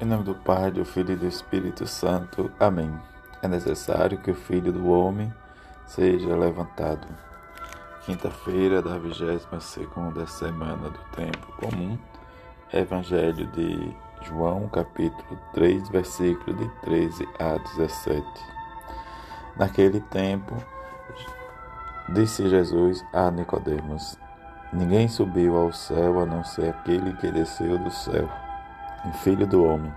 Em nome do Pai, do Filho e do Espírito Santo. Amém. É necessário que o Filho do Homem seja levantado. Quinta-feira da 22 semana do Tempo Comum. Evangelho de João, capítulo 3, versículo de 13 a 17. Naquele tempo, disse Jesus a Nicodemos: Ninguém subiu ao céu a não ser aquele que desceu do céu filho do homem.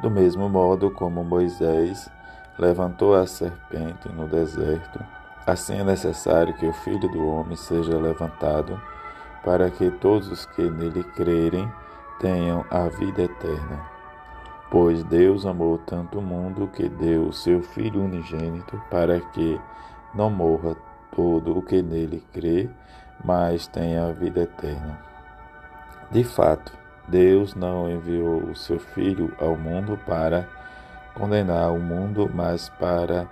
Do mesmo modo como Moisés levantou a serpente no deserto, assim é necessário que o filho do homem seja levantado, para que todos os que nele crerem tenham a vida eterna. Pois Deus amou tanto o mundo que deu o seu Filho unigênito para que não morra todo o que nele crê, mas tenha a vida eterna. De fato, Deus não enviou o seu Filho ao mundo para condenar o mundo, mas para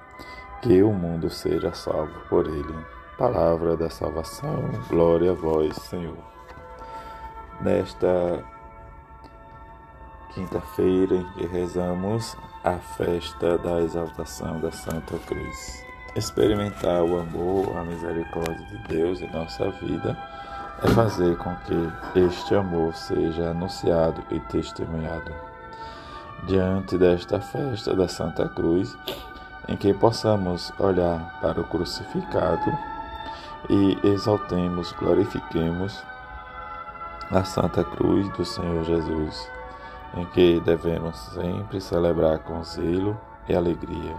que o mundo seja salvo por ele. Palavra da salvação, glória a vós, Senhor. Nesta quinta-feira em que rezamos a festa da exaltação da Santa Cruz. Experimentar o amor, a misericórdia de Deus em nossa vida é fazer com que este amor seja anunciado e testemunhado. Diante desta festa da Santa Cruz, em que possamos olhar para o crucificado e exaltemos, glorifiquemos a Santa Cruz do Senhor Jesus, em que devemos sempre celebrar com zelo e alegria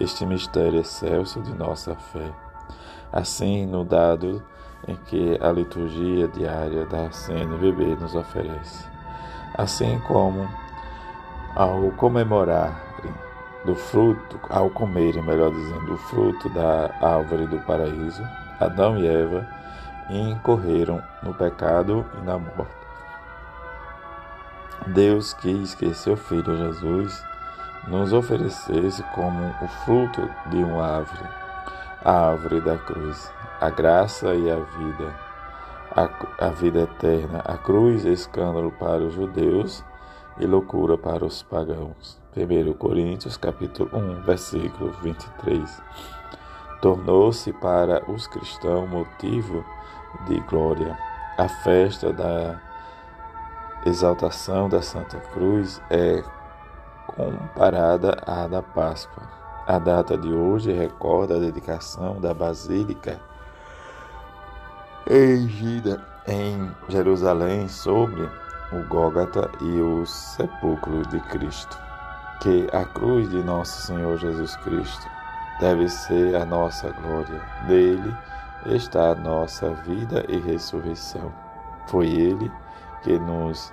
este mistério excelso de nossa fé. Assim, no dado em que a liturgia diária da CNBB nos oferece. Assim como ao comemorar do fruto, ao comerem, melhor dizendo, do fruto da árvore do paraíso, Adão e Eva incorreram no pecado e na morte. Deus quis que seu Filho Jesus nos oferecesse como o fruto de uma árvore, a árvore da cruz, a graça e a vida, a, a vida eterna, a cruz escândalo para os judeus e loucura para os pagãos. 1 Coríntios capítulo 1, versículo 23. Tornou-se para os cristãos motivo de glória. A festa da exaltação da Santa Cruz é comparada à da Páscoa. A data de hoje recorda a dedicação da Basílica erigida em Jerusalém sobre o Gólgata e o sepulcro de Cristo. Que a cruz de nosso Senhor Jesus Cristo deve ser a nossa glória. Dele está a nossa vida e ressurreição. Foi Ele que nos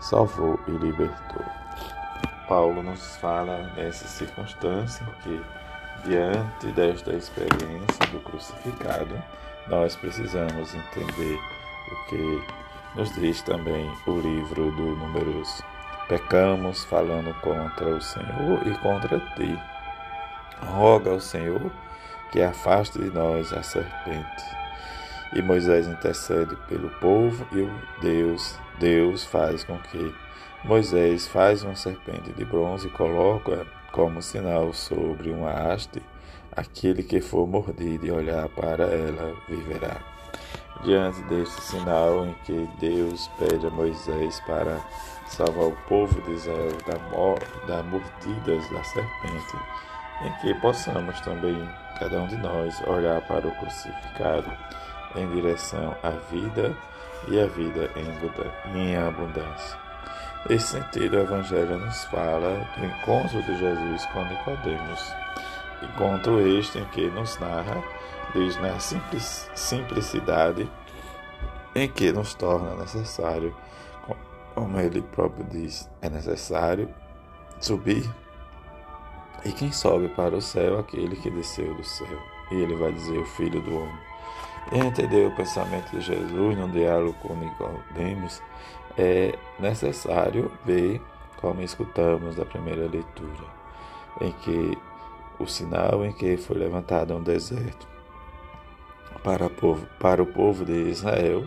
salvou e libertou. Paulo nos fala nessa circunstância que, diante desta experiência do crucificado, nós precisamos entender o que nos diz também o livro do Números. Pecamos falando contra o Senhor e contra ti. Roga ao Senhor que afaste de nós a serpente. E Moisés intercede pelo povo e o Deus, Deus faz com que Moisés faz uma serpente de bronze e coloca como sinal sobre uma haste aquele que for mordido e olhar para ela viverá. Diante deste sinal em que Deus pede a Moisés para salvar o povo de Israel da, da mordidas da serpente, em que possamos também, cada um de nós, olhar para o crucificado em direção à vida e à vida em abundância. Nesse sentido, o Evangelho nos fala do encontro de Jesus com Nicodemos Encontro este em que nos narra, diz na simplicidade em que nos torna necessário, como ele próprio diz, é necessário subir. E quem sobe para o céu, aquele que desceu do céu. E ele vai dizer, o Filho do Homem. E entender o pensamento de Jesus no diálogo com Nicodemos, é necessário ver, como escutamos da primeira leitura, em que o sinal em que foi levantado um deserto para o povo, para o povo de Israel,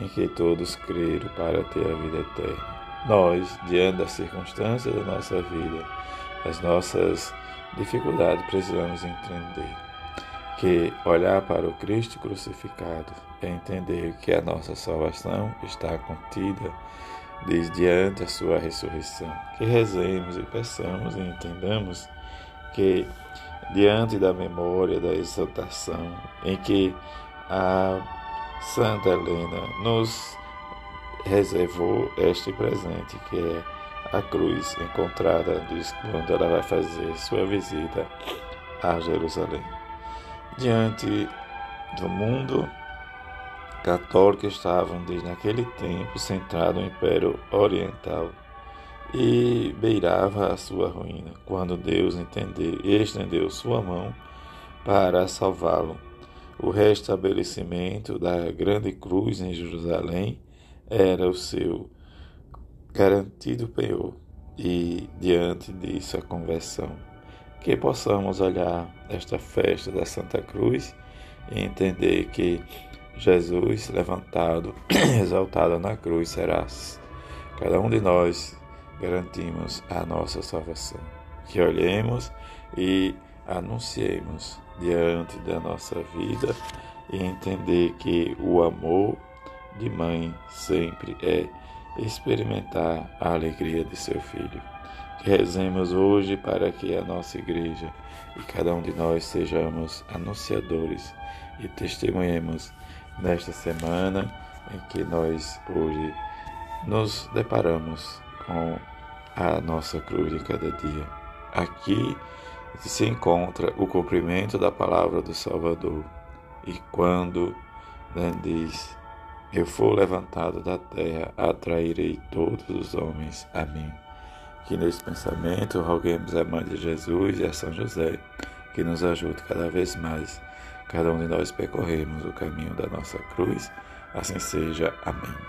em que todos creram para ter a vida eterna. nós, diante das circunstâncias da nossa vida, das nossas dificuldades, precisamos entender que olhar para o Cristo crucificado é entender que a nossa salvação está contida desde diante a sua ressurreição. Que rezemos e peçamos e entendamos que diante da memória da exaltação em que a Santa Helena nos reservou este presente que é a cruz encontrada quando ela vai fazer sua visita a Jerusalém. Diante do mundo católico estavam desde aquele tempo centrado no Império Oriental e beirava a sua ruína, quando Deus entendeu, estendeu sua mão para salvá-lo. O restabelecimento da grande cruz em Jerusalém era o seu garantido penhor e diante disso a conversão. Que possamos olhar esta festa da Santa Cruz e entender que Jesus levantado, exaltado na cruz será cada um de nós garantimos a nossa salvação. Que olhemos e anunciemos diante da nossa vida e entender que o amor de mãe sempre é experimentar a alegria de seu filho. Rezemos hoje para que a nossa igreja e cada um de nós sejamos anunciadores e testemunhemos nesta semana em que nós hoje nos deparamos com a nossa cruz de cada dia. Aqui se encontra o cumprimento da palavra do Salvador. E quando né, diz: Eu for levantado da terra, atrairei todos os homens a mim. Que nesse pensamento roguemos a Mãe de Jesus e a São José que nos ajude cada vez mais, cada um de nós percorremos o caminho da nossa cruz. Assim seja. Amém.